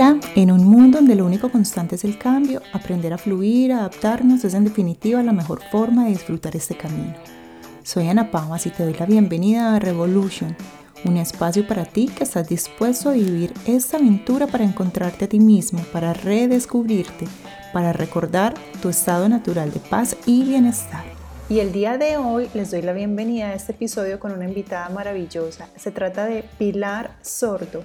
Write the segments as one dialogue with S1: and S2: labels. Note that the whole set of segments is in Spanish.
S1: Hola, en un mundo donde lo único constante es el cambio, aprender a fluir, adaptarnos es en definitiva la mejor forma de disfrutar este camino. Soy Ana Pamas y te doy la bienvenida a Revolution, un espacio para ti que estás dispuesto a vivir esta aventura para encontrarte a ti mismo, para redescubrirte, para recordar tu estado natural de paz y bienestar. Y el día de hoy les doy la bienvenida a este episodio con una invitada maravillosa. Se trata de Pilar Sordo.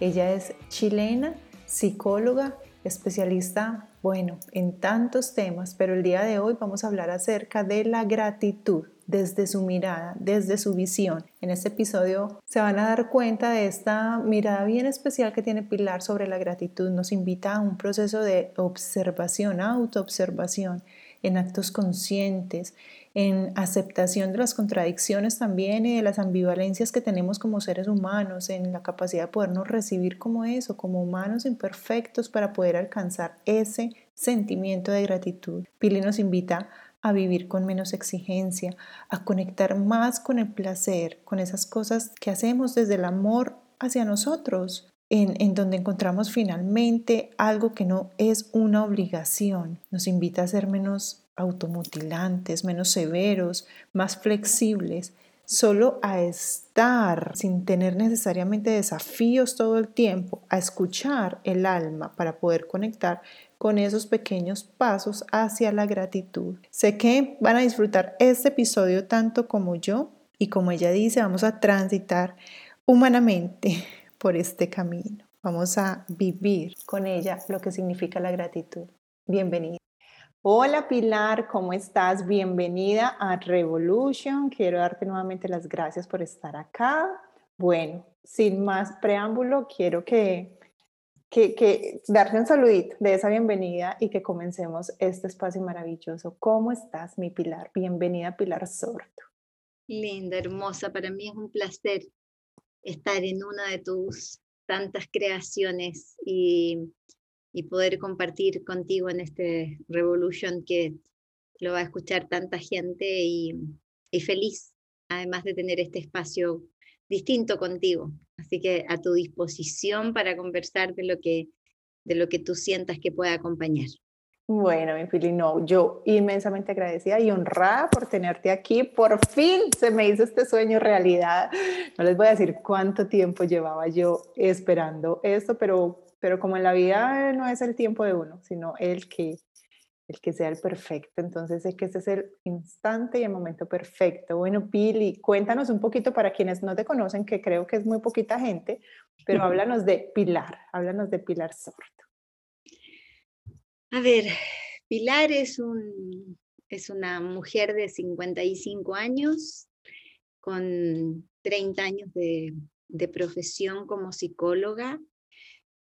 S1: Ella es chilena, psicóloga, especialista, bueno, en tantos temas, pero el día de hoy vamos a hablar acerca de la gratitud desde su mirada, desde su visión. En este episodio se van a dar cuenta de esta mirada bien especial que tiene Pilar sobre la gratitud. Nos invita a un proceso de observación, autoobservación, en actos conscientes, en aceptación de las contradicciones también y de las ambivalencias que tenemos como seres humanos, en la capacidad de podernos recibir como eso, como humanos imperfectos para poder alcanzar ese sentimiento de gratitud. Pili nos invita a vivir con menos exigencia, a conectar más con el placer, con esas cosas que hacemos desde el amor hacia nosotros, en, en, donde encontramos finalmente algo que no es una obligación. Nos invita a ser menos automutilantes, menos severos, más flexibles, solo a estar sin tener necesariamente desafíos todo el tiempo, a escuchar el alma para poder conectar con esos pequeños pasos hacia la gratitud. Sé que van a disfrutar este episodio tanto como yo y como ella dice, vamos a transitar humanamente por este camino. Vamos a vivir con ella lo que significa la gratitud. Bienvenida. Hola Pilar, ¿cómo estás? Bienvenida a Revolution. Quiero darte nuevamente las gracias por estar acá. Bueno, sin más preámbulo, quiero que, que, que darte un saludito de esa bienvenida y que comencemos este espacio maravilloso. ¿Cómo estás, mi Pilar? Bienvenida, Pilar Sordo.
S2: Linda, hermosa. Para mí es un placer estar en una de tus tantas creaciones y y poder compartir contigo en este Revolution que lo va a escuchar tanta gente y, feliz, además de tener este espacio distinto contigo. Así que a tu disposición para conversar de lo que, de lo que tú sientas que pueda acompañar.
S1: Bueno, mi Pili, no, yo inmensamente agradecida y honrada por tenerte aquí. Por fin se me hizo este sueño realidad. No les voy a decir cuánto tiempo llevaba yo esperando esto, pero pero como en la vida no es el tiempo de uno, sino el que, el que sea el perfecto. Entonces sé que ese es el instante y el momento perfecto. Bueno, Pili, cuéntanos un poquito para quienes no te conocen, que creo que es muy poquita gente, pero háblanos de Pilar, háblanos de Pilar Sordo.
S2: A ver, Pilar es, un, es una mujer de 55 años, con 30 años de, de profesión como psicóloga,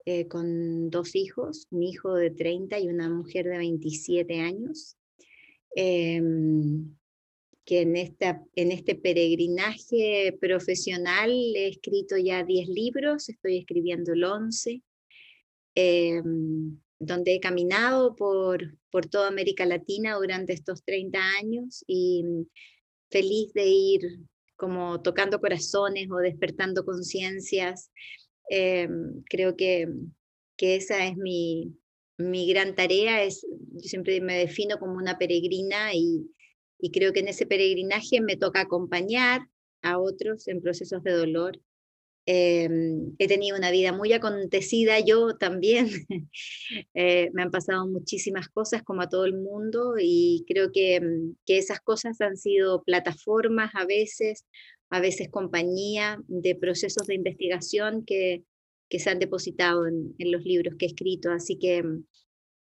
S2: eh, con dos hijos, un hijo de 30 y una mujer de 27 años, em, que en, esta, en este peregrinaje profesional he escrito ya 10 libros, estoy escribiendo el 11, em, donde he caminado por, por toda América Latina durante estos 30 años y feliz de ir como tocando corazones o despertando conciencias Em, creo que, que, esa es mi, mi gran tarea. Es, yo siempre me defino como una peregrina y, y creo que en ese peregrinaje me toca acompañar a otros en procesos de dolor. Em, he tenido una vida muy acontecida yo también. eh, me han pasado muchísimas cosas como a todo el mundo y creo que, que esas cosas han sido plataformas a veces a veces compañía de procesos de investigación que, que se han depositado en, los libros que he escrito. Así que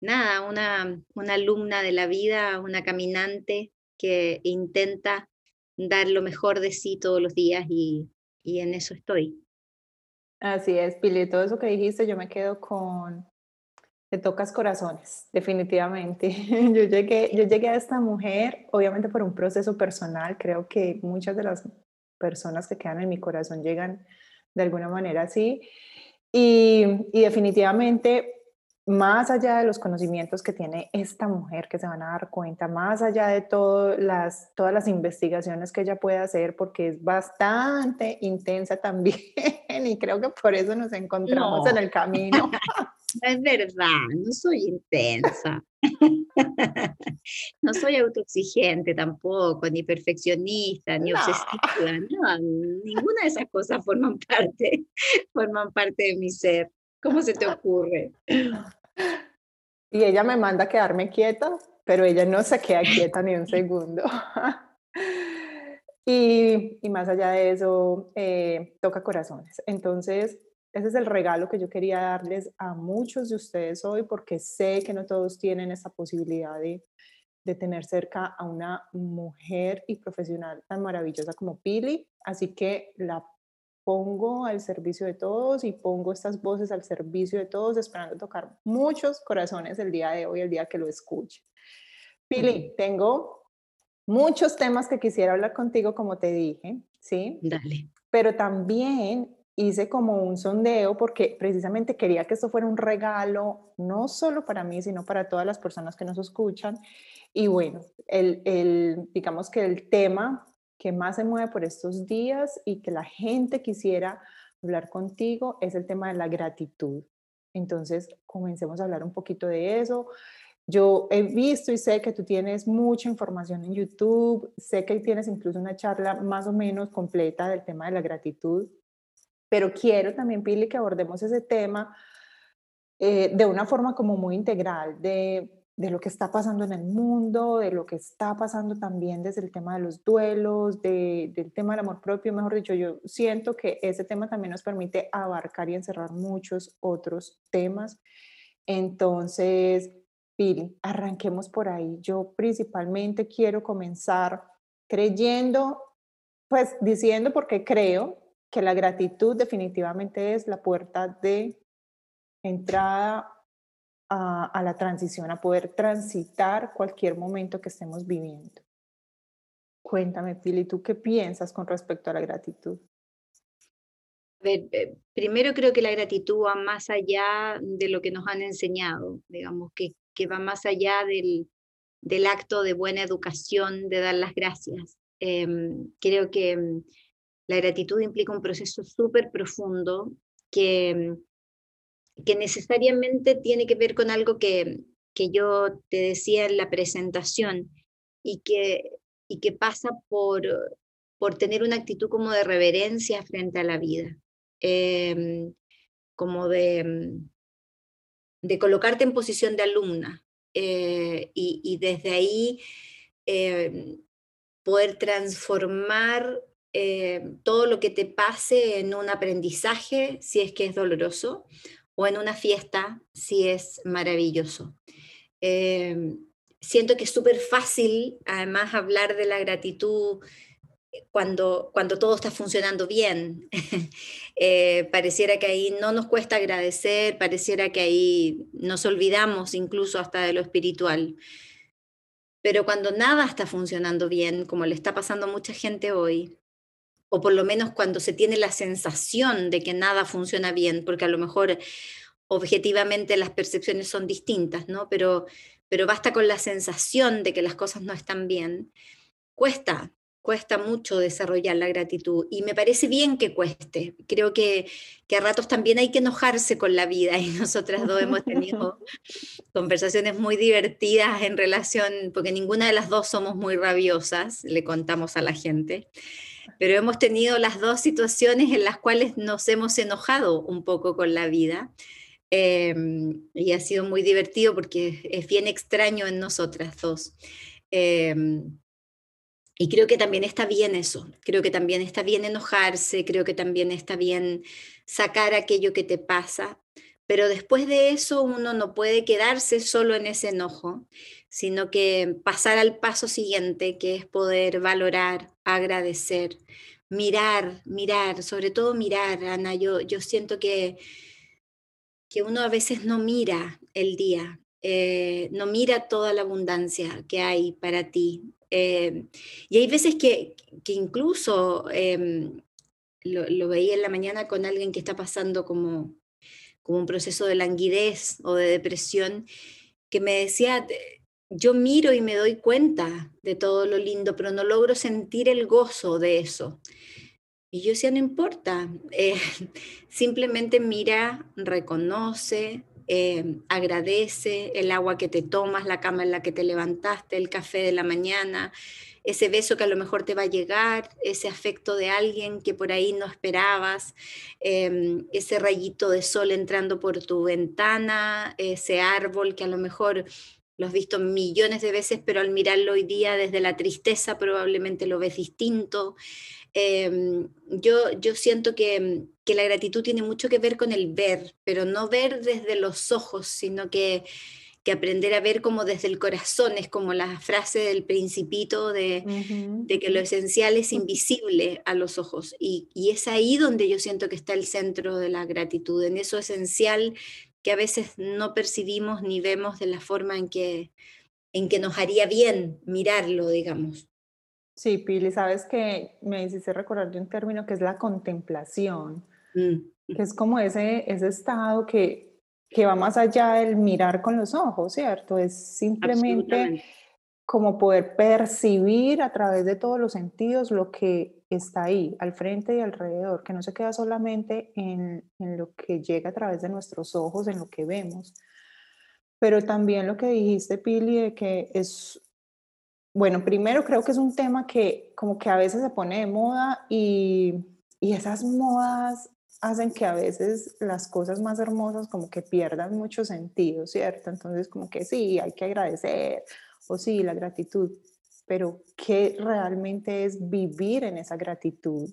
S2: nada, una, una alumna de la vida, una caminante que intenta dar lo mejor de sí todos los días y, y en eso estoy.
S1: Así es, Pili, todo eso que dijiste, yo me quedo con te tocas corazones, definitivamente. Yo llegué, yo llegué a esta mujer, obviamente por un proceso personal, creo que muchas de las personas que quedan en mi corazón llegan de alguna manera así. Y, y definitivamente más allá de los conocimientos que tiene esta mujer que se van a dar cuenta, más allá de todo las, todas las investigaciones que ella puede hacer, porque es bastante intensa también y creo que por eso nos encontramos en el camino.
S2: No es verdad, no soy intensa. no soy autoexigente tampoco, ni perfeccionista, ni obsesiva. No, ninguna de esas cosas forman parte, forman parte de mi ser. ¿Cómo se te ocurre?
S1: Y ella me manda a quedarme quieta, pero ella no se queda quieta ni un segundo. y, y, más allá de eso, eh, toca corazones. Entonces, ese es el regalo que yo quería darles a muchos de ustedes hoy, porque sé que no todos tienen esa posibilidad de, de tener cerca a una mujer y profesional tan maravillosa como Pili. Así que la pongo al servicio de todos y pongo estas voces al servicio de todos, esperando tocar muchos corazones el día de hoy, el día que lo escuche. Pili, tengo muchos temas que quisiera hablar contigo, como te dije, ¿sí?
S2: Dale.
S1: Pero también hice como un sondeo porque precisamente quería que esto fuera un regalo, no solo para mí, sino para todas las personas que nos escuchan. Y bueno, el, el digamos que el tema que más se mueve por estos días y que la gente quisiera hablar contigo es el tema de la gratitud. Entonces, comencemos a hablar un poquito de eso. Yo he visto y sé que tú tienes mucha información en YouTube, sé que tienes incluso una charla más o menos completa del tema de la gratitud, pero quiero también, Pili, que abordemos ese tema eh, de una forma como muy integral, de de lo que está pasando en el mundo, de lo que está pasando también desde el tema de los duelos, del tema del amor propio, mejor dicho, yo siento que ese tema también nos permite abarcar y encerrar muchos otros temas. Entonces, Pili, arranquemos por ahí. Yo principalmente quiero comenzar creyendo, pues diciendo porque creo que la gratitud definitivamente es la puerta de entrada a, la transición, a poder transitar cualquier momento que estemos viviendo. Cuéntame, Pili, ¿tú qué piensas con respecto a la gratitud?
S2: Eh, primero creo que la gratitud va más allá de lo que nos han enseñado, digamos, que, que va más allá del, del acto de buena educación, de dar las gracias. Em, creo que mm, la gratitud implica un proceso súper profundo que, mm, que necesariamente tiene que ver con algo que, que yo te decía en la presentación y que, y que pasa por, por tener una actitud como de reverencia frente a la vida, em, como de, de colocarte en posición de alumna eh, y, y, desde ahí em, poder transformar eh, todo lo que te pase en un aprendizaje, si es que es doloroso, o en una fiesta si es maravilloso. Em, siento que es súper fácil, además, hablar de la gratitud cuando, cuando todo está funcionando bien. Eh, pareciera que ahí no nos cuesta agradecer, pareciera que ahí nos olvidamos incluso hasta de lo espiritual. Pero cuando nada está funcionando bien, como le está pasando a mucha gente hoy, o por lo menos cuando se tiene la sensación de que nada funciona bien, porque a lo mejor objetivamente las percepciones son distintas, ¿no? Pero, pero basta con la sensación de que las cosas no están bien. Cuesta, cuesta mucho desarrollar la gratitud y me parece bien que cueste. Creo que, que a ratos también hay que enojarse con la vida y nosotras dos hemos tenido conversaciones muy divertidas en relación, porque ninguna de las dos somos muy rabiosas, le contamos a la gente pero hemos tenido las dos situaciones en las cuales nos hemos enojado un poco con la vida. Em, y ha sido muy divertido porque es bien extraño en nosotras dos. Em, y creo que también está bien eso, creo que también está bien enojarse, creo que también está bien sacar aquello que te pasa, pero después de eso uno no puede quedarse solo en ese enojo, sino que pasar al paso siguiente, que es poder valorar, agradecer, mirar, mirar, sobre todo mirar, Ana. Yo, yo siento que, que uno a veces no mira el día, eh, no mira toda la abundancia que hay para ti. Eh, y hay veces que, que incluso em, lo, lo, veía en la mañana con alguien que está pasando como, como un proceso de languidez o de depresión, que me decía, yo miro y me doy cuenta de todo lo lindo, pero no logro sentir el gozo de eso. Y yo decía, no importa, eh, simplemente mira, reconoce, eh, agradece el agua que te tomas, la cama en la que te levantaste, el café de la mañana, ese beso que a lo mejor te va a llegar, ese afecto de alguien que por ahí no esperabas, em, ese rayito de sol entrando por tu ventana, ese árbol que a lo mejor lo has visto millones de veces, pero al mirarlo hoy día desde la tristeza probablemente lo ves distinto. Em, yo, yo siento que, que, la gratitud tiene mucho que ver con el ver, pero no ver desde los ojos, sino que, que aprender a ver como desde el corazón, es como la frase del principito de, de que lo esencial es invisible a los ojos. Y, y es ahí donde yo siento que está el centro de la gratitud, en eso esencial que a veces no percibimos ni vemos de la forma en que, en que nos haría bien mirarlo, digamos.
S1: Sí, Pili, sabes que me hiciste recordar de un término que es la contemplación, mm. que es como ese, ese estado que, que va más allá del mirar con los ojos, ¿cierto? Es simplemente como poder percibir a través de todos los sentidos lo que está ahí, al frente y alrededor, que no se queda solamente en, en, lo que llega a través de nuestros ojos, en lo que vemos, pero también lo que dijiste, Pili, de que es, bueno, primero creo que es un tema que como que a veces se pone de moda y, y esas modas hacen que a veces las cosas más hermosas como que pierdan mucho sentido, ¿cierto? Entonces como que sí, hay que agradecer, o sí, la gratitud, pero ¿qué realmente es vivir en esa gratitud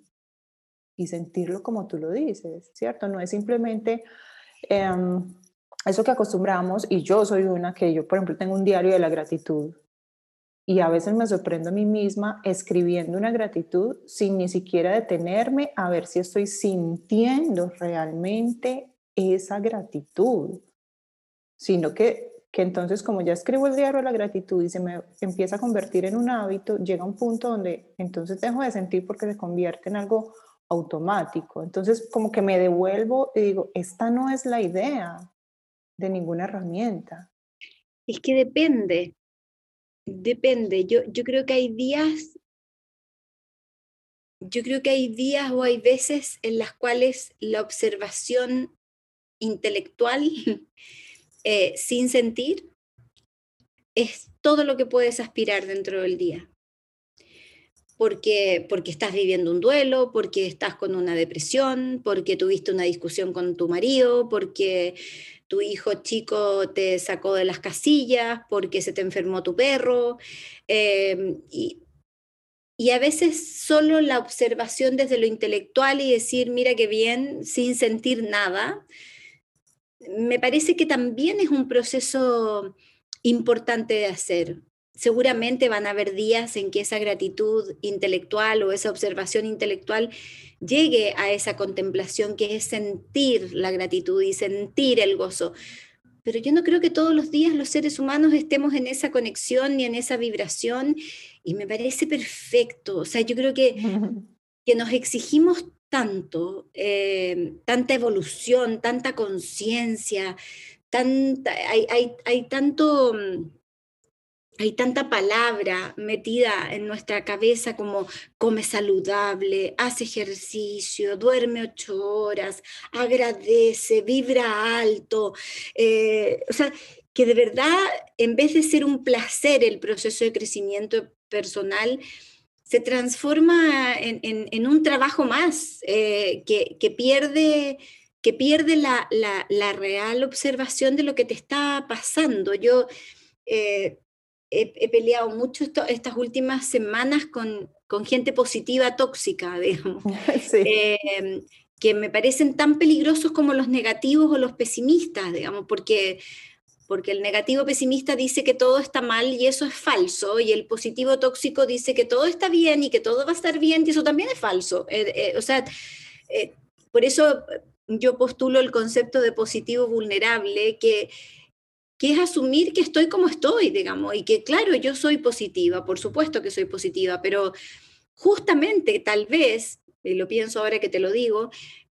S1: y sentirlo como tú lo dices, ¿cierto? No es simplemente em, eso que acostumbramos, y yo soy una que yo, por ejemplo, tengo un diario de la gratitud, y a veces me sorprendo a mí misma escribiendo una gratitud sin ni siquiera detenerme a ver si estoy sintiendo realmente esa gratitud, sino que que entonces como ya escribo el diario de la gratitud y se me empieza a convertir en un hábito, llega un punto donde entonces dejo de sentir porque se convierte en algo automático. Entonces como que me devuelvo y digo, esta no es la idea de ninguna herramienta.
S2: Es que depende, depende. Yo, yo creo que hay días, yo creo que hay días o hay veces en las cuales la observación intelectual Eh, sin sentir es todo lo que puedes aspirar dentro del día. Porque, porque estás viviendo un duelo, porque estás con una depresión, porque tuviste una discusión con tu marido, porque tu hijo chico te sacó de las casillas, porque se te enfermó tu perro. Em, y, y a veces solo la observación desde lo intelectual y decir, mira qué bien, sin sentir nada, me parece que también es un proceso importante de hacer. Seguramente van a haber días en que esa gratitud intelectual o esa observación intelectual llegue a esa contemplación que es sentir la gratitud y sentir el gozo. Pero yo no creo que todos los días los seres humanos estemos en esa conexión ni en esa vibración y me parece perfecto. O sea, yo creo que, que nos exigimos tanto, eh, tanta evolución, tanta conciencia, tanta, hay, hay, hay, tanto, mm, hay tanta palabra metida en nuestra cabeza como come saludable, hace ejercicio, duerme ocho horas, agradece, vibra alto. Eh, o sea, que de verdad, en vez de ser un placer el proceso de crecimiento personal, se transforma en, un trabajo más eh, que, pierde, que pierde la, real observación de lo que te está pasando. Yo eh, he, peleado mucho estas últimas semanas con, gente positiva tóxica, digamos, em, que me parecen tan peligrosos como los negativos o los pesimistas, digamos, porque porque el negativo pesimista dice que todo está mal y eso es falso, y el positivo tóxico dice que todo está bien y que todo va a estar bien y eso también es falso. Eh, eh, o sea, eh, por eso yo postulo el concepto de positivo vulnerable, que, que es asumir que estoy como estoy, digamos, y que claro, yo soy positiva, por supuesto que soy positiva, pero justamente tal vez, y lo pienso ahora que te lo digo,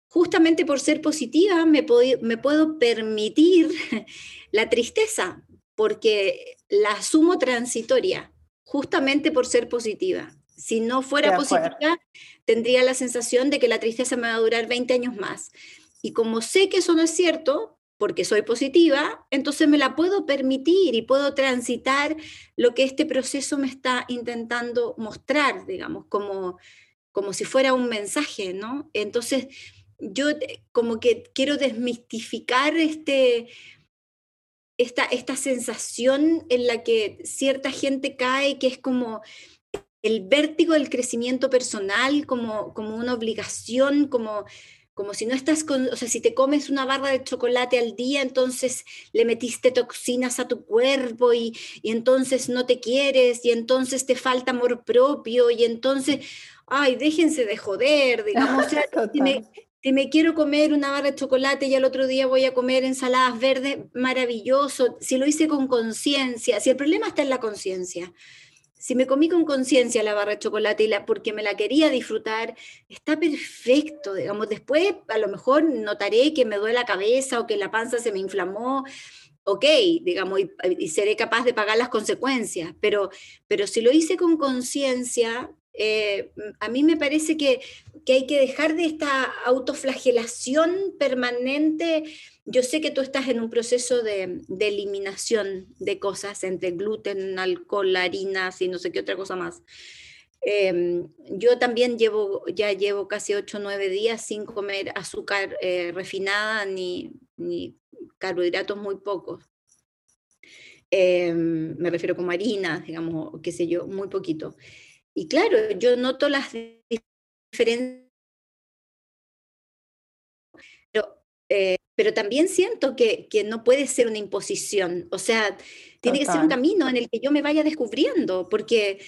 S2: justamente por ser positiva me, me puedo permitir la tristeza, porque la asumo transitoria, justamente por ser positiva. Si no fuera positiva, tendría la sensación de que la tristeza me va a durar 20 años más. Y como sé que eso no es cierto, porque soy positiva, entonces me la puedo permitir y puedo transitar lo que este proceso me está intentando mostrar, digamos, como, como si fuera un mensaje, ¿no? Entonces, yo como que quiero desmistificar este, esta, esta sensación en la que cierta gente cae, que es como el vértigo del crecimiento personal, como, como una obligación, como, como si no estás con, o sea, si te comes una barra de chocolate al día, entonces le metiste toxinas a tu cuerpo y, y entonces no te quieres y entonces te falta amor propio y entonces, ay, déjense de joder, digamos, o sea, si me quiero comer una barra de chocolate y al otro día voy a comer ensaladas verdes, maravilloso. Si lo hice con conciencia, si el problema está en la conciencia, si me comí con conciencia la barra de chocolate y la, porque me la quería disfrutar, está perfecto, digamos. Después a lo mejor notaré que me duele la cabeza o que la panza se me inflamó, ok, digamos, y, seré capaz de pagar las consecuencias, pero, pero si lo hice con conciencia, eh, a mí me parece que, hay que dejar de esta autoflagelación permanente. Yo sé que tú estás en un proceso de, eliminación de cosas entre gluten, alcohol, harinas y no sé qué otra cosa más. Em, yo también llevo, ya llevo casi 8 o 9 días sin comer azúcar eh, refinada ni, carbohidratos muy pocos. Em, me refiero como harinas, digamos, qué sé yo, muy poquito. Y claro, yo noto las diferencias, eh, pero también siento que, que, no puede ser una imposición, o sea, tiene que ser un camino en el que yo me vaya descubriendo, porque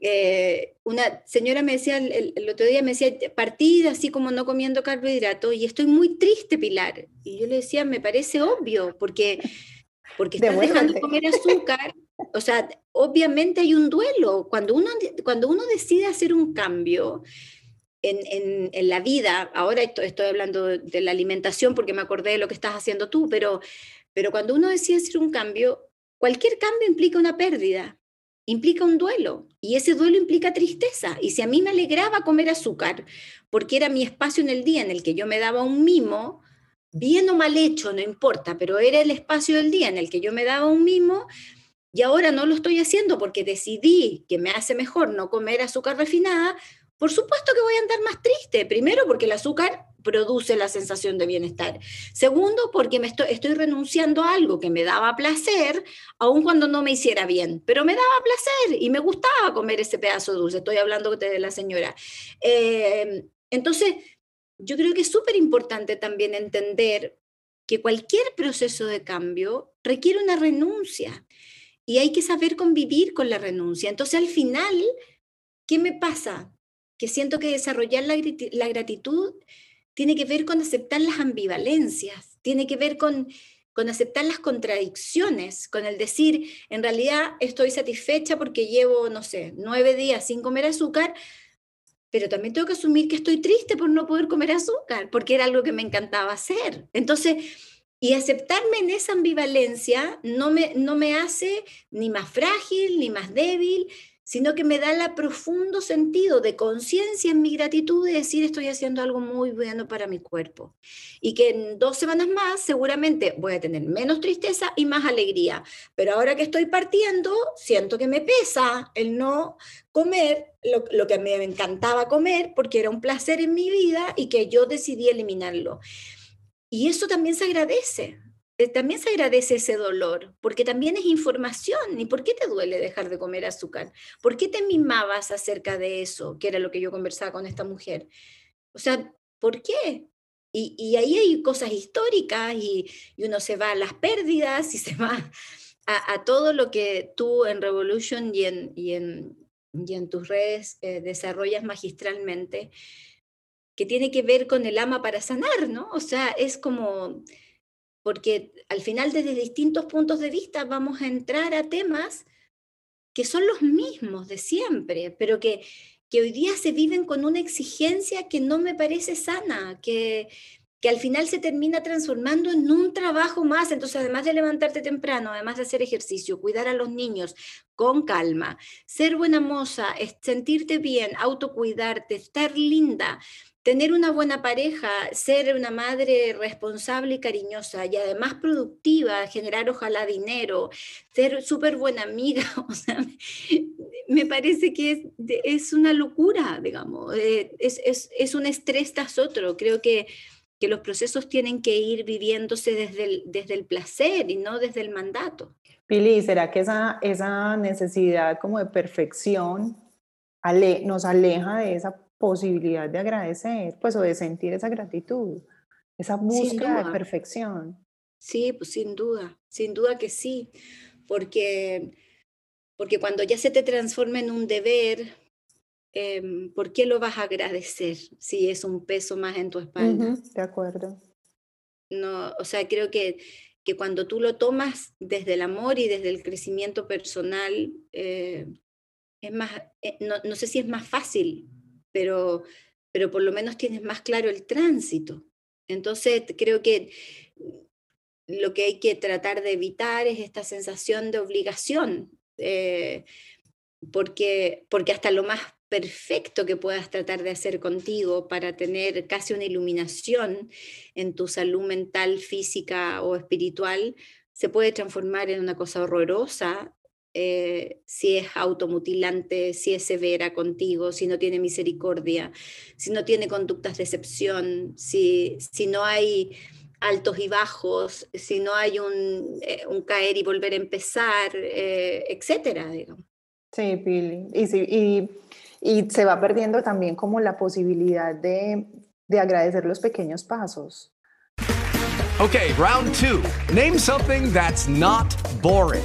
S2: eh, una señora me decía, el, el, otro día me decía, partida así como no comiendo carbohidratos, y estoy muy triste, Pilar. Y yo le decía, me parece obvio, porque, porque estás dejando de comer azúcar o sea, obviamente hay un duelo. Cuando uno, cuando uno decide hacer un cambio en, la vida, ahora estoy, estoy, hablando de la alimentación porque me acordé de lo que estás haciendo tú, pero, pero cuando uno decide hacer un cambio, cualquier cambio implica una pérdida, implica un duelo y ese duelo implica tristeza. Y si a mí me alegraba comer azúcar porque era mi espacio en el día en el que yo me daba un mimo, bien o mal hecho, no importa, pero era el espacio del día en el que yo me daba un mimo, y ahora no lo estoy haciendo porque decidí que me hace mejor no comer azúcar refinada, por supuesto que voy a andar más triste. Primero, porque el azúcar produce la sensación de bienestar. Segundo, porque me estoy, renunciando a algo que me daba placer, aun cuando no me hiciera bien, pero me daba placer y me gustaba comer ese pedazo dulce. Estoy hablando de la señora. Eh, entonces, yo creo que es súper importante también entender que cualquier proceso de cambio requiere una renuncia y hay que saber convivir con la renuncia. Entonces, al final, ¿qué me pasa? Que siento que desarrollar la, gratitud tiene que ver con aceptar las ambivalencias, tiene que ver con, con aceptar las contradicciones, con el decir, en realidad estoy satisfecha porque llevo, no sé, nueve días sin comer azúcar, pero también tengo que asumir que estoy triste por no poder comer azúcar, porque era algo que me encantaba hacer. Entonces, y aceptarme en esa ambivalencia no me, no me hace ni más frágil, ni más débil, sino que me da el profundo sentido de conciencia en mi gratitud de decir estoy haciendo algo muy bueno para mi cuerpo. Y que en dos semanas más seguramente voy a tener menos tristeza y más alegría. Pero ahora que estoy partiendo, siento que me pesa el no comer lo, lo que me encantaba comer porque era un placer en mi vida y que yo decidí eliminarlo. Y eso también se agradece, también se agradece ese dolor, porque también es información. ¿Y por qué te duele dejar de comer azúcar? ¿Por qué te mimabas acerca de eso? Que era lo que yo conversaba con esta mujer. O sea, ¿por qué? Y, ahí hay cosas históricas y, uno se va a las pérdidas y se va a, todo lo que tú en Revolution y en, y en, en tus redes eh, desarrollas magistralmente, que tiene que ver con el ama para sanar, ¿no? O sea, es como, porque al final desde distintos puntos de vista vamos a entrar a temas que son los mismos de siempre, pero que, hoy día se viven con una exigencia que no me parece sana, que, que al final se termina transformando en un trabajo más. Entonces, además de levantarte temprano, además de hacer ejercicio, cuidar a los niños con calma, ser buena moza, sentirte bien, autocuidarte, estar linda, tener una buena pareja, ser una madre responsable y cariñosa y además productiva, generar ojalá dinero, ser súper buena amiga, o sea, me parece que es, es una locura, digamos, eh, es, es, es, un estrés tras otro. Creo que, que los procesos tienen que ir viviéndose desde el, desde el placer y no desde el mandato.
S1: Pili, ¿será que esa, esa necesidad como de perfección ale, nos aleja de esa posibilidad de agradecer, pues o de sentir esa gratitud, esa búsqueda de perfección.
S2: Sí, pues sin duda, sin duda que sí, porque, porque cuando ya se te transforma en un deber, em, ¿por qué lo vas a agradecer si es un peso más en tu espalda?
S1: de acuerdo.
S2: No, o sea, creo que, que cuando tú lo tomas desde el amor y desde el crecimiento personal, eh, es más, eh, no, no, sé si es más fácil pero, pero por lo menos tienes más claro el tránsito. Entonces, creo que lo que hay que tratar de evitar es esta sensación de obligación, eh, porque, porque hasta lo más perfecto que puedas tratar de hacer contigo para tener casi una iluminación en tu salud mental, física o espiritual, se puede transformar en una cosa horrorosa eh, si es automutilante, si es severa contigo, si no tiene misericordia, si no tiene conductas de excepción, si, si no hay altos y bajos, si no hay un, eh, un caer y volver a empezar, eh, etcétera, digamos.
S1: Sí, Pili. Y, y, y, se va perdiendo también como la posibilidad de, de agradecer los pequeños pasos.
S3: Okay, round two. Name something that's not boring.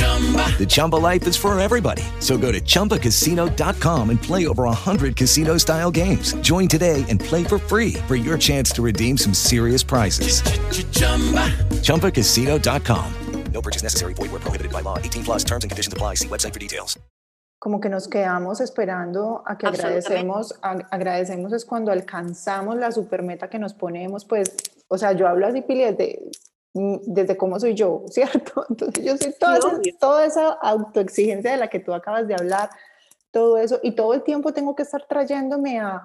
S4: The Chumba life is for everybody. So go to ChumbaCasino.com and play over 100 casino style games. Join today and play for free for your chance to redeem some serious prizes. ChumbaCasino.com.
S3: No purchase necessary. Void where prohibited by law. 18 plus terms and conditions apply. See website for details.
S1: Como que nos quedamos esperando a que agradecemos. agradecemos es cuando alcanzamos la supermeta que nos ponemos. Pues, o sea, yo hablo así, Pili, de desde cómo soy yo, ¿cierto? Entonces yo soy toda, esa, toda esa autoexigencia de la que tú acabas de hablar, todo eso, y todo el tiempo tengo que estar trayéndome a,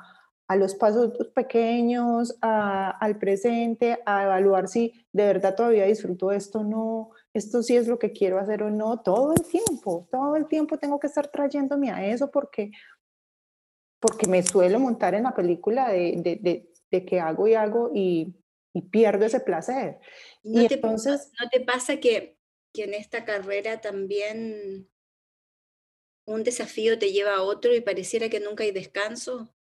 S1: a los pasos pequeños, a, al presente, a evaluar si de verdad todavía disfruto esto o no, esto sí es lo que quiero hacer o no, todo el tiempo, todo el tiempo tengo que estar trayéndome a eso porque, porque me suelo montar en la película de, de, de, de que hago y hago y, y pierdo ese placer.
S2: ¿No, y te, entonces, ¿no te pasa que, que en esta carrera también un desafío te lleva a otro y pareciera que nunca hay descanso?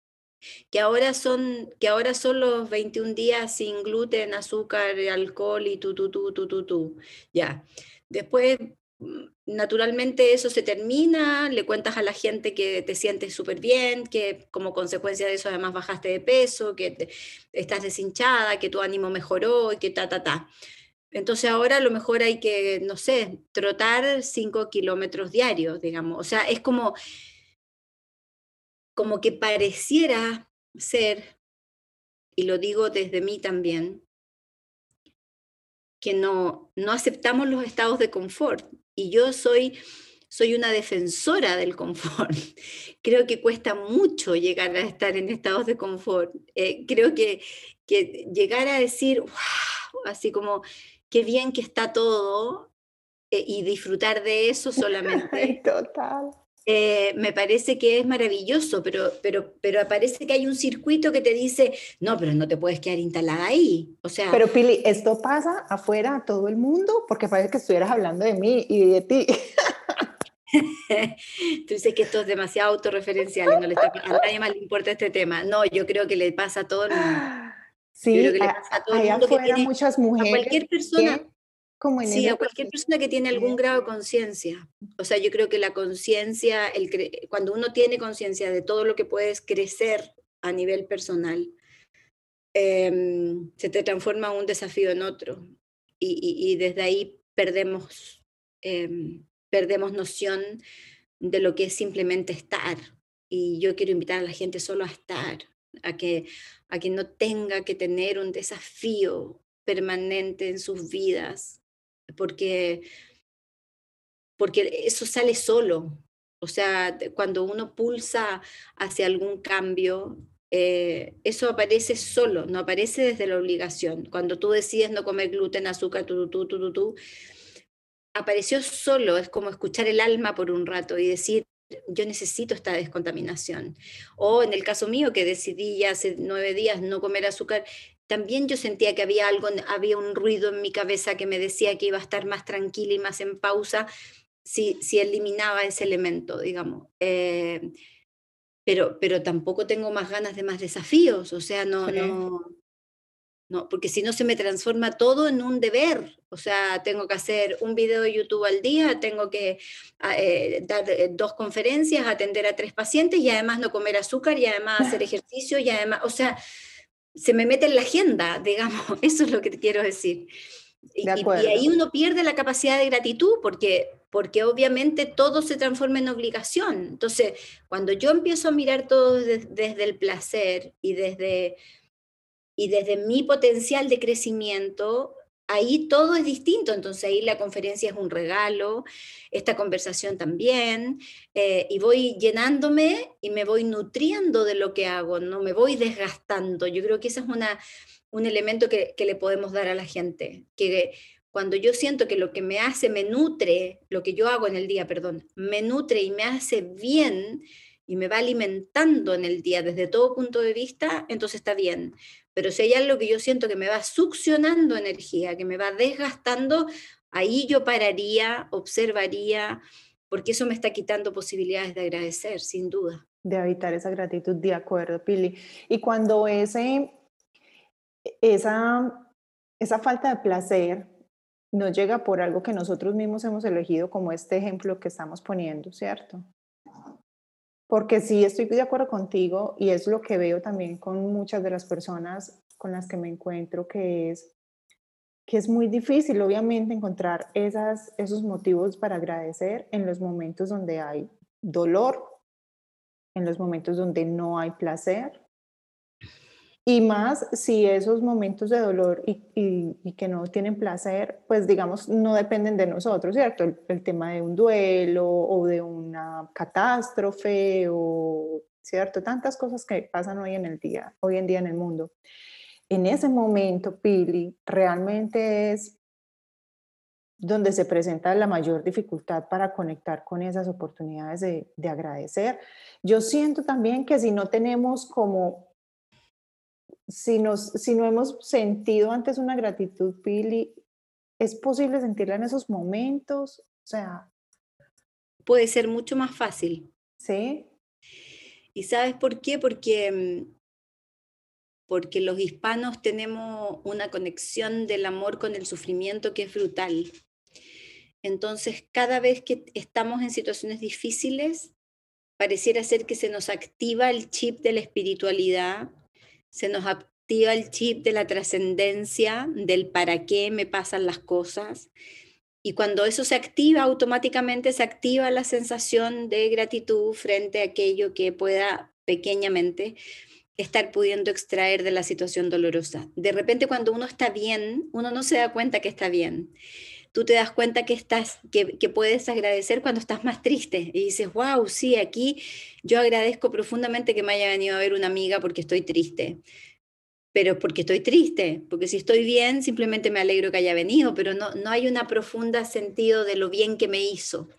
S2: Que ahora son, que ahora son los 21 días sin gluten, azúcar, alcohol y tu, tu, tu, tu, tu, tu. Ya. Después naturalmente eso se termina, le cuentas a la gente que te sientes súper bien, que como consecuencia de eso además bajaste de peso, que estás deshinchada, que tu ánimo mejoró y que ta, ta, ta. Entonces ahora a lo mejor hay que, no sé, trotar 5 kilómetros diarios, digamos. O sea, es como, como que pareciera ser, y lo digo desde mí también, que no, no aceptamos los estados de confort y yo soy, soy una defensora del confort. creo que cuesta mucho llegar a estar en estados de confort. Eh, creo que, que llegar a decir, wow, así como, qué bien que está todo, eh, y disfrutar de eso solamente.
S1: Total.
S2: Eh, me parece que es maravilloso, pero, pero, pero parece que hay un circuito que te dice, no, pero no te puedes quedar instalada ahí. O sea,
S1: pero Pili, esto pasa afuera a todo el mundo porque parece que estuvieras hablando de mí y de ti.
S2: Tú dices que esto es demasiado autorreferencial y no le está, a nadie más le importa este tema. No, yo creo que le pasa a todo el mundo.
S1: Sí, yo creo que le pasa a todo el mundo que tiene, muchas mujeres.
S2: A cualquier persona sí, a cualquier persona que tiene algún grado de conciencia. O sea, yo creo que la conciencia, cuando uno tiene conciencia de todo lo que puedes crecer a nivel personal, em, se te transforma un desafío en otro. Y, desde ahí perdemos, em, perdemos noción de lo que es simplemente estar. Y yo quiero invitar a la gente solo a estar, a que, a que no tenga que tener un desafío permanente en sus vidas, porque, porque eso sale solo. O sea, cuando uno pulsa hacia algún cambio, eh, eso aparece solo, no aparece desde la obligación. Cuando tú decides no comer gluten, azúcar, tú, tú, tú, tú, tú, apareció solo, es como escuchar el alma por un rato y decir, yo necesito esta descontaminación. O en el caso mío, que decidí ya hace nueve días no comer azúcar, también yo sentía que había algo, había un ruido en mi cabeza que me decía que iba a estar más tranquila y más en pausa si, si eliminaba ese elemento, digamos. Eh, pero, pero tampoco tengo más ganas de más desafíos, o sea, no, no, no, porque si no se me transforma todo en un deber, o sea, tengo que hacer un video de YouTube al día, tengo que ah, eh, dar eh, dos conferencias, atender a tres pacientes y además no comer azúcar y además hacer ejercicio y además, o sea, se me mete en la agenda, digamos, eso es lo que te quiero decir. Y, ahí uno pierde la capacidad de gratitud porque, porque obviamente todo se transforma en obligación. Entonces, cuando yo empiezo a mirar todo desde el placer y desde, y desde mi potencial de crecimiento, ahí todo es distinto, entonces ahí la conferencia es un regalo, esta conversación también, eh, y voy llenándome y me voy nutriendo de lo que hago, no me voy desgastando. Yo creo que ese es una, un elemento que, que le podemos dar a la gente, que cuando yo siento que lo que me hace me nutre, lo que yo hago en el día, perdón, me nutre y me hace bien y me va alimentando en el día desde todo punto de vista, entonces está bien. Pero si hay algo que yo siento que me va succionando energía, que me va desgastando, ahí yo pararía, observaría, porque eso me está quitando posibilidades de agradecer, sin duda.
S1: De habitar esa gratitud, de acuerdo, Pili. Y cuando ese, esa, esa falta de placer nos llega por algo que nosotros mismos hemos elegido, como este ejemplo que estamos poniendo, ¿cierto? Porque sí estoy de acuerdo contigo y es lo que veo también con muchas de las personas con las que me encuentro, que es que es muy difícil, obviamente, encontrar esos motivos para agradecer en los momentos donde hay dolor, en los momentos donde no hay placer, y más si esos momentos de dolor y, y, que no tienen placer, pues digamos, no dependen de nosotros, ¿cierto? El, tema de un duelo o de una catástrofe o, ¿cierto? Tantas cosas que pasan hoy en el día, hoy en día en el mundo. En ese momento, Pili, realmente es donde se presenta la mayor dificultad para conectar con esas oportunidades de, de agradecer. Yo siento también que si no tenemos como si, nos, si no hemos sentido antes una gratitud, Pili, ¿es posible sentirla en esos momentos? O sea...
S2: Puede ser mucho más fácil.
S1: Sí.
S2: ¿Y sabes por qué? Porque, mm, porque los hispanos tenemos una conexión del amor con el sufrimiento que es brutal. Entonces, cada vez que estamos en situaciones difíciles, pareciera ser que se nos activa el chip de la espiritualidad se nos activa el chip de la trascendencia, del para qué me pasan las cosas. Y cuando eso se activa, automáticamente se activa la sensación de gratitud frente a aquello que pueda pequeñamente estar pudiendo extraer de la situación dolorosa. De repente cuando uno está bien, uno no se da cuenta que está bien. Tú te das cuenta que, estás, que, que, puedes agradecer cuando estás más triste y dices, wow, sí, aquí yo agradezco profundamente que me haya venido a ver una amiga porque estoy triste. Pero porque estoy triste, porque si estoy bien, simplemente me alegro que haya venido, pero no, no hay una profunda sentido de lo bien que me hizo.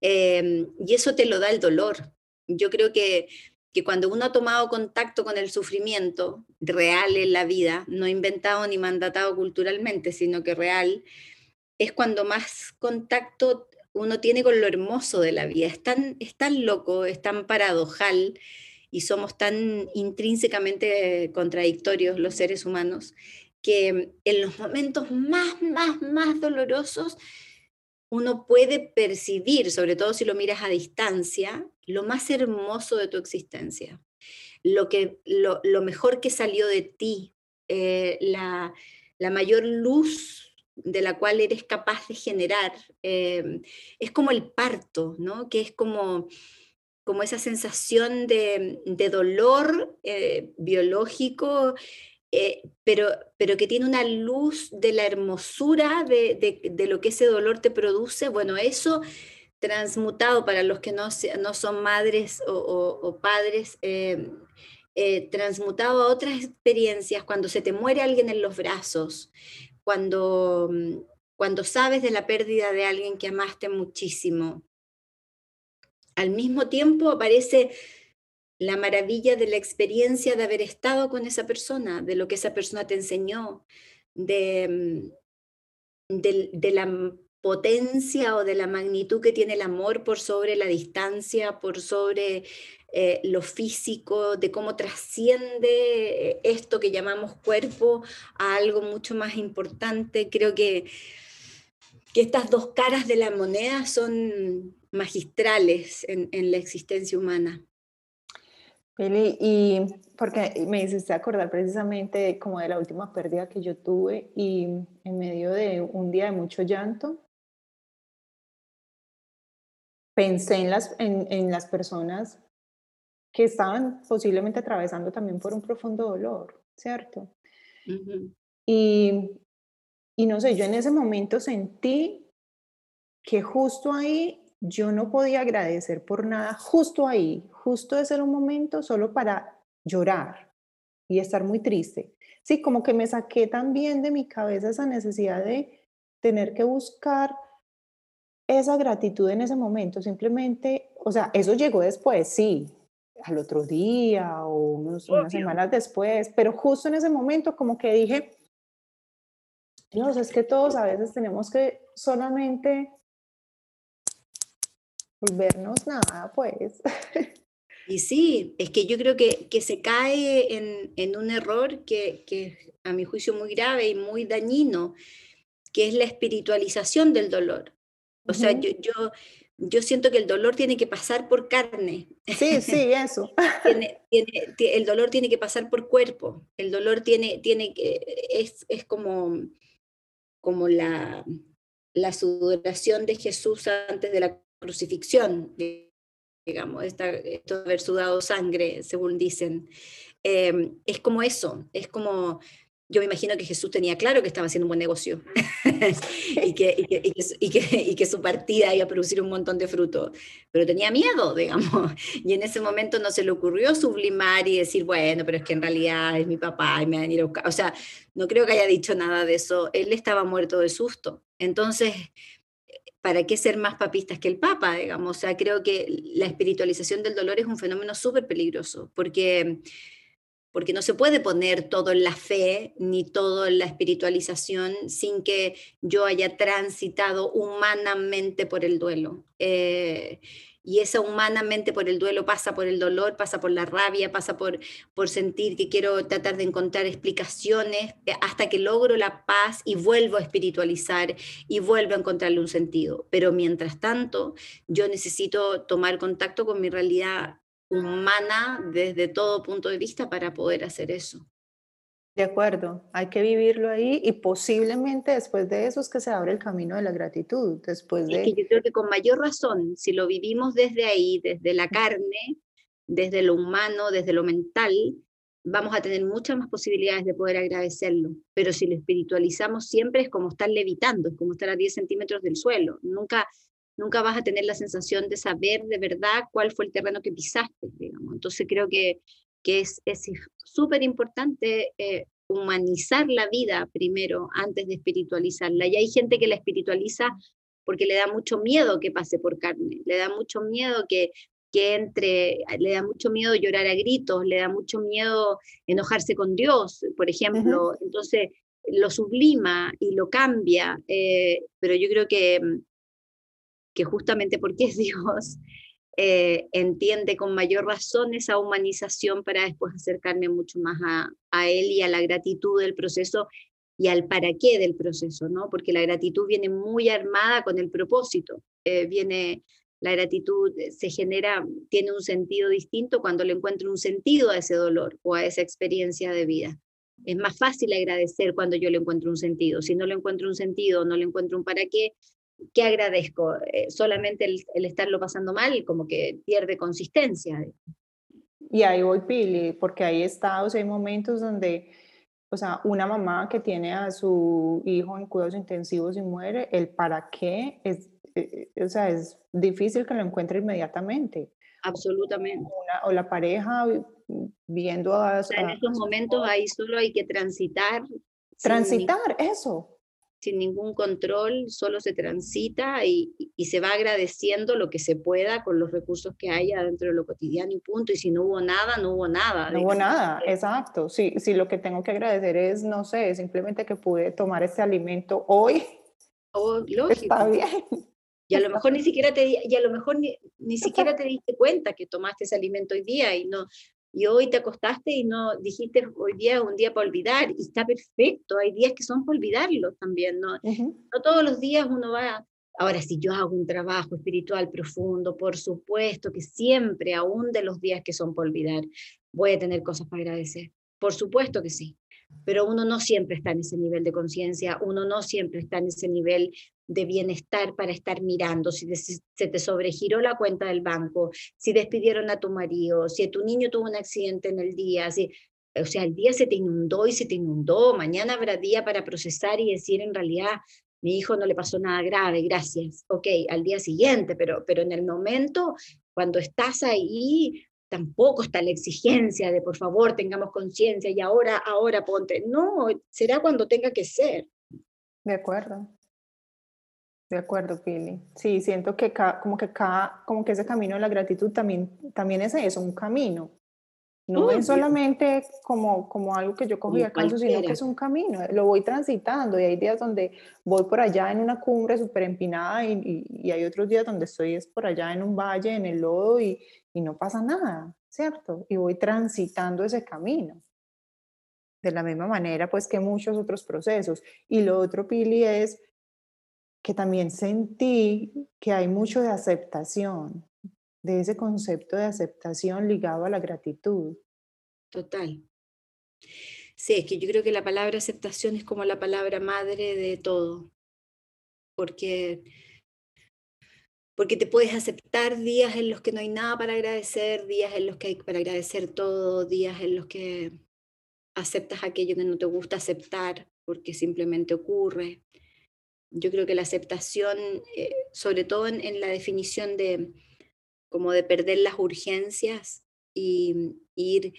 S2: Em, y eso te lo da el dolor. Yo creo que que cuando uno ha tomado contacto con el sufrimiento real en la vida, no inventado ni mandatado culturalmente, sino que real, es cuando más contacto uno tiene con lo hermoso de la vida. Es tan, es tan loco, es tan paradojal y somos tan intrínsecamente contradictorios los seres humanos que en los momentos más, más, más dolorosos uno puede percibir, sobre todo si lo miras a distancia, lo más hermoso de tu existencia, lo, que, lo, mejor que salió de ti, eh, la, mayor luz de la cual eres capaz de generar. Eh, es como el parto, ¿no? que es como, como esa sensación de, dolor eh, biológico eh, pero, pero que tiene una luz de la hermosura de, de, lo que ese dolor te produce, bueno, eso transmutado para los que no, no son madres o, padres, transmutado a otras experiencias, cuando se te muere alguien en los brazos, cuando, mm, cuando sabes de la pérdida de alguien que amaste muchísimo. Al mismo tiempo aparece la maravilla de la experiencia de haber estado con esa persona, de lo que esa persona te enseñó, de, mm, de, la potencia o de la magnitud que tiene el amor por sobre la distancia, por sobre eh, lo físico, de cómo trasciende eh, esto que llamamos cuerpo a algo mucho más importante. Creo que, que estas dos caras de la moneda son magistrales en la existencia humana.
S1: Pili, y porque me hiciste acordar precisamente como de la última pérdida que yo tuve y en medio de un día de mucho llanto, pensé en las, en, en las personas que estaban posiblemente atravesando también por un profundo dolor, ¿cierto? y, y no sé, yo en ese momento sentí que justo ahí yo no podía agradecer por nada justo ahí, justo ese era un momento solo para llorar y estar muy triste. Sí, como que me saqué también de mi cabeza esa necesidad de tener que buscar esa gratitud en ese momento, simplemente, o sea, eso llegó después, sí, al otro día o unas semanas después, pero justo en ese momento como que dije, Dios, es que todos a veces tenemos que solamente volvernos nada, pues.
S2: Y sí, es que yo creo que, que se cae en, en un error que, que, a mi juicio muy grave y muy dañino, que es la espiritualización del dolor. O sea, yo, yo, yo, siento que el dolor tiene que pasar por carne.
S1: Sí, sí, eso.
S2: tiene, tiene, el dolor tiene que pasar por cuerpo. El dolor tiene, tiene que, es, es como, como la, la sudoración de Jesús antes de la crucifixión, digamos, esta, esto de haber sudado sangre, según dicen. Em, es como eso, es como, yo me imagino que Jesús tenía claro que estaba haciendo un buen negocio y, que, y, que, y, que, y, que, su partida iba a producir un montón de fruto, pero tenía miedo, digamos, y en ese momento no se le ocurrió sublimar y decir, bueno, pero es que en realidad es mi papá y me van a ir a buscar. O sea, no creo que haya dicho nada de eso, él estaba muerto de susto. Entonces, ¿para qué ser más papistas que el Papa? Digamos? O sea, creo que la espiritualización del dolor es un fenómeno súper peligroso, porque, porque no se puede poner todo en la fe ni todo en la espiritualización sin que yo haya transitado humanamente por el duelo. Eh, y esa humanamente por el duelo pasa por el dolor, pasa por la rabia, pasa por, por sentir que quiero tratar de encontrar explicaciones eh, hasta que logro la paz y vuelvo a espiritualizar y vuelvo a encontrarle un sentido. Pero mientras tanto, yo necesito tomar contacto con mi realidad humana desde todo punto de vista para poder hacer eso.
S1: De acuerdo, hay que vivirlo ahí y posiblemente después de eso es que se abre el camino de la gratitud. Después de...
S2: yo creo que con mayor razón, si lo vivimos desde ahí, desde la carne, desde lo humano, desde lo mental, vamos a tener muchas más posibilidades de poder agradecerlo. Pero si lo espiritualizamos siempre es como estar levitando, es como estar a 10 centímetros del suelo. Nunca, nunca vas a tener la sensación de saber de verdad cuál fue el terreno que pisaste, digamos. Entonces creo que, que es súper importante eh, humanizar la vida primero antes de espiritualizarla. Y hay gente que la espiritualiza porque le da mucho miedo que pase por carne, le da mucho miedo que, que entre, le da mucho miedo llorar a gritos, le da mucho miedo enojarse con Dios, por ejemplo. Entonces lo sublima y lo cambia, eh, pero yo creo que, que justamente porque es Dios, eh, entiende con mayor razón esa humanización para después acercarme mucho más a, a, él y a la gratitud del proceso y al para qué del proceso, ¿no? Porque la gratitud viene muy armada con el propósito, eh, viene, la gratitud se genera, tiene un sentido distinto cuando le encuentro un sentido a ese dolor o a esa experiencia de vida. Es más fácil agradecer cuando yo le encuentro un sentido. Si no le encuentro un sentido, no le encuentro un para qué, ¿qué agradezco? Eh, solamente el, estarlo pasando mal como que pierde consistencia.
S1: Y ahí voy, Pili, porque hay estados, hay momentos donde, o sea, una mamá que tiene a su hijo en cuidados intensivos y muere, el para qué es, eh, eh, o sea, es difícil que lo encuentre inmediatamente.
S2: Absolutamente.
S1: o la pareja viendo a...
S2: en estos momentos ahí solo hay que transitar.
S1: Transitar, eso,
S2: sin ningún control, solo se transita y, se va agradeciendo lo que se pueda con los recursos que haya dentro de lo cotidiano y punto. Y si no hubo nada, no hubo nada.
S1: No hubo nada, exacto. Si, si lo que tengo que agradecer es, no sé, simplemente que pude tomar este alimento hoy,
S2: oh, lógico.
S1: está bien.
S2: Y a lo mejor ni siquiera te, y a lo mejor ni, ni siquiera te diste cuenta que tomaste ese alimento hoy día y no, y hoy te acostaste y no dijiste hoy día es un día para olvidar y está perfecto, hay días que son para olvidarlo también, ¿no? No todos los días uno va, ahora si yo hago un trabajo espiritual profundo, por supuesto que siempre, aún de los días que son para olvidar, voy a tener cosas para agradecer, por supuesto que sí, pero uno no siempre está en ese nivel de conciencia, uno no siempre está en ese nivel de bienestar para estar mirando, si se te sobregiró la cuenta del banco, si despidieron a tu marido, si tu niño tuvo un accidente en el día, si, o sea, el día se te inundó y se te inundó, mañana habrá día para procesar y decir en realidad, mi hijo no le pasó nada grave, gracias. Ok, al día siguiente, pero, pero en el momento, cuando estás ahí, tampoco está la exigencia de por favor tengamos conciencia y ahora, ahora ponte. No, será cuando tenga que ser.
S1: De acuerdo. De acuerdo, Pili. Sí, siento que como que cada, como que ese camino de la gratitud también, también es eso, un camino. No es solamente como, como algo que yo cogí acaso, sino que es un camino. Lo voy transitando y hay días donde voy por allá en una cumbre súper empinada y, y, hay otros días donde estoy es por allá en un valle, en el lodo y, y no pasa nada, ¿cierto? Y voy transitando ese camino. De la misma manera, pues que muchos otros procesos. Y lo otro, Pili, es que también sentí que hay mucho de aceptación, de ese concepto de aceptación ligado a la gratitud.
S2: Total. Sí, es que yo creo que la palabra aceptación es como la palabra madre de todo, porque, porque te puedes aceptar días en los que no hay nada para agradecer, días en los que hay para agradecer todo, días en los que aceptas aquello que no te gusta aceptar porque simplemente ocurre. Yo creo que la aceptación, eh, sobre todo en, la definición de como de perder las urgencias y ir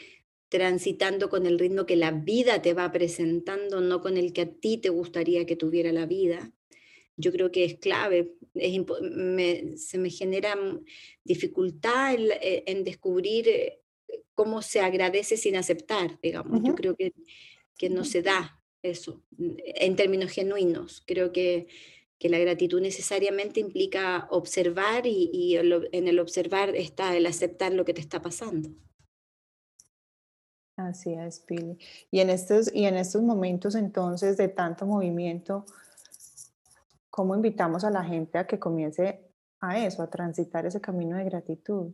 S2: transitando con el ritmo que la vida te va presentando, no con el que a ti te gustaría que tuviera la vida. Yo creo que es clave. se me genera dificultad en, en, descubrir eh, cómo se agradece sin aceptar, digamos. Yo creo que, que no se da eso, en términos genuinos. Creo que, que la gratitud necesariamente implica observar y, en el observar está el aceptar lo que te está pasando.
S1: Así es, Pili. Y en estos, y en estos momentos entonces de tanto movimiento, ¿cómo invitamos a la gente a que comience a eso, a transitar ese camino de gratitud?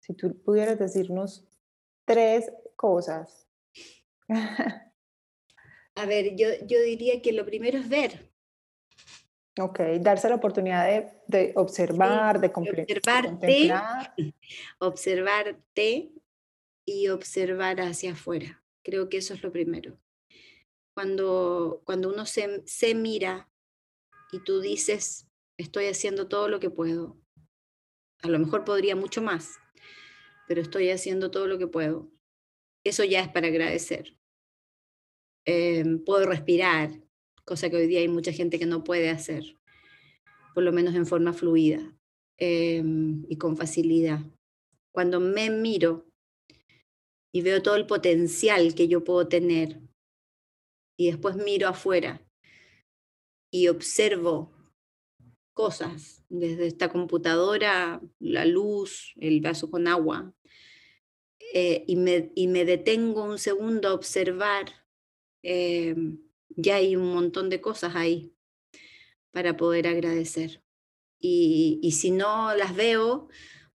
S1: Si tú pudieras decirnos tres cosas
S2: A ver, yo, yo diría que lo primero es ver.
S1: Ok, darse la oportunidad de, de observar, de,
S2: observarte, observarte y observar hacia afuera. Creo que eso es lo primero. Cuando, cuando uno se, se mira y tú dices, estoy haciendo todo lo que puedo, a lo mejor podría mucho más, pero estoy haciendo todo lo que puedo. Eso ya es para agradecer. Em, puedo respirar, cosa que hoy día hay mucha gente que no puede hacer, por lo menos en forma fluida em, y con facilidad. Cuando me miro y veo todo el potencial que yo puedo tener y después miro afuera y observo cosas, desde esta computadora, la luz, el vaso con agua, eh, y, me, y, me, detengo un segundo a observar, eh, ya hay un montón de cosas ahí para poder agradecer. Y, y si no las veo,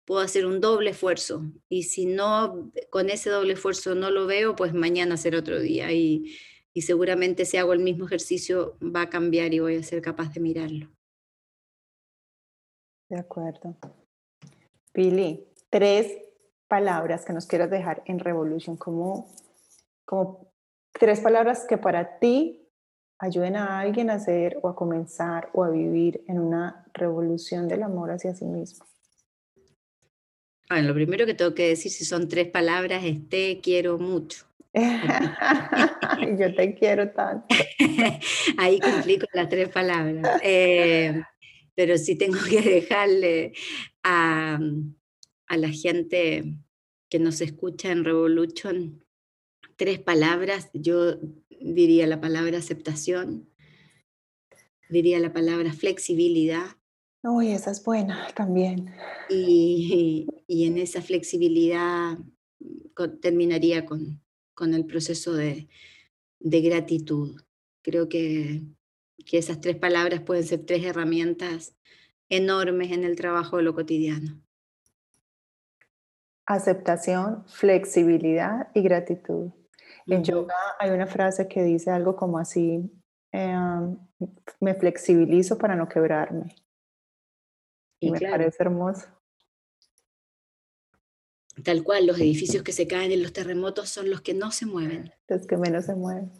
S2: puedo hacer un doble esfuerzo. Y si no, con ese doble esfuerzo no lo veo, pues mañana será otro día. Y, y seguramente si hago el mismo ejercicio va a cambiar y voy a ser capaz de mirarlo.
S1: De acuerdo. Pili, tres palabras que nos quieras dejar en Revolution, como, como tres palabras que para ti ayuden a alguien a hacer o a comenzar o a vivir en una revolución del amor hacia sí mismo.
S2: Bueno, lo primero que tengo que decir, si son tres palabras, es te quiero mucho.
S1: Yo te quiero tanto.
S2: Ahí cumplí con las tres palabras. Eh, pero sí tengo que dejarle a, a la gente que nos escucha en Revolution tres palabras. Yo diría la palabra aceptación, diría la palabra flexibilidad
S1: Uy, esa es buena también.
S2: Y, y en esa flexibilidad terminaría con, con el proceso de, de gratitud. Creo que, que esas tres palabras pueden ser tres herramientas enormes en el trabajo de lo cotidiano.
S1: Aceptación, flexibilidad y gratitud. En yoga hay una frase que dice algo como así, em, me flexibilizo para no quebrarme. Y, me parece hermoso.
S2: Tal cual, los edificios que se caen en los terremotos son los que no se mueven.
S1: Los que menos se mueven.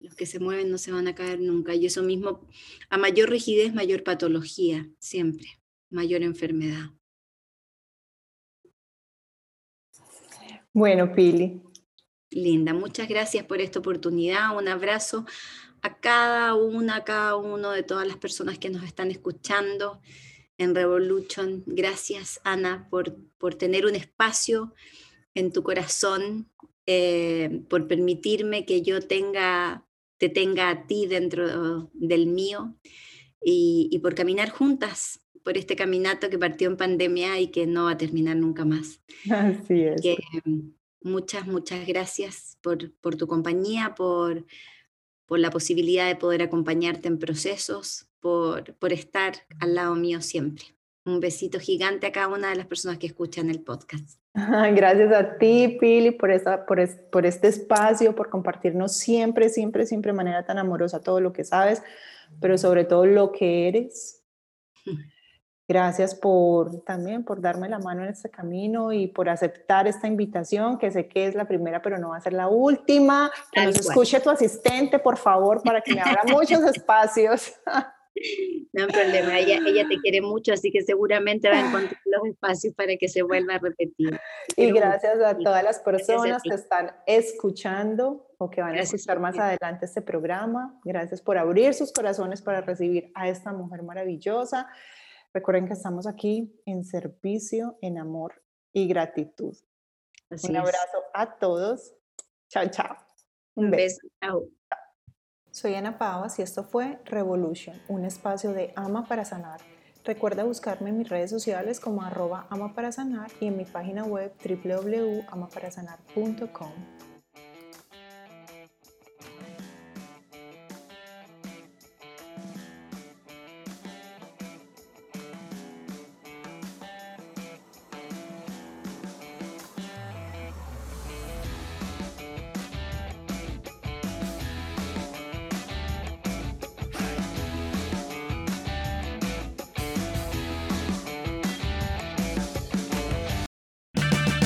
S2: Los que se mueven no se van a caer nunca. Y eso mismo, a mayor rigidez, mayor patología, siempre, mayor enfermedad.
S1: Bueno, Pili.
S2: Linda, muchas gracias por esta oportunidad. Un abrazo a cada una, a cada uno de todas las personas que nos están escuchando en Revolution. Gracias, Ana, por, por tener un espacio en tu corazón, eh, por permitirme que yo tenga, te tenga a ti dentro del mío y, y, por caminar juntas por este caminato que partió en pandemia y que no va a terminar nunca más.
S1: Así es.
S2: Que, muchas, muchas gracias por, por tu compañía, por, por la posibilidad de poder acompañarte en procesos, por, por estar al lado mío siempre. Un besito gigante a cada una de las personas que escuchan el podcast.
S1: Gracias a ti, Pili, por, esta, por, por este espacio, por compartirnos siempre, siempre, siempre de manera tan amorosa todo lo que sabes, pero sobre todo lo que eres. Gracias por también por darme la mano en este camino y por aceptar esta invitación, que sé que es la primera, pero no va a ser la última. Que nos escuche tu asistente, por favor, para que me abra muchos espacios.
S2: No hay problema, ella, ella te quiere mucho, así que seguramente va a encontrar los espacios para que se vuelva a repetir.
S1: Y gracias a todas las personas que están escuchando o que van a escuchar más adelante este programa. Gracias por abrir sus corazones para recibir a esta mujer maravillosa. Recuerden que estamos aquí en servicio, en amor y gratitud. Un abrazo a todos. Chao, chao.
S2: Un, beso. Chao.
S1: Soy Ana Pavas y esto fue Revolution, un espacio de ama para sanar. Recuerda buscarme en mis redes sociales como arroba ama para sanar y en mi página web www.amaparasanar.com.